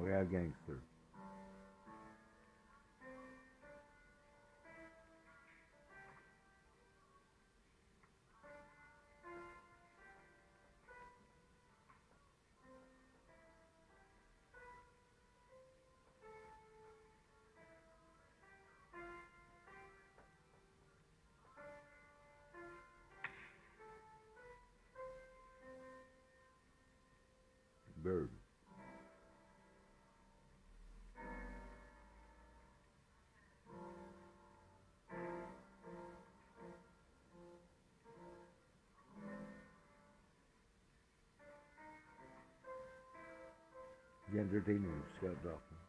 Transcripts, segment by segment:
Oh, Bad gangster. Bird. The entertainer, Scott Dawson.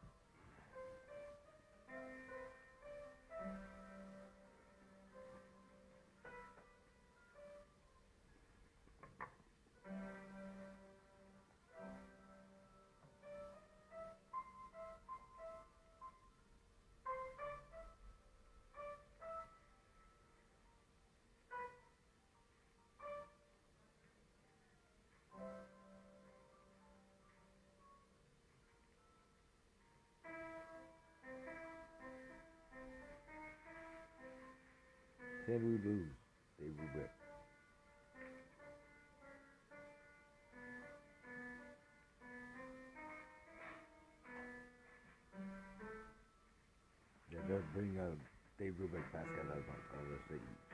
Can we lose? Dave Brubeck. Yeah, they'll bring uh, Dave Brubeck, Pascal Alban, all the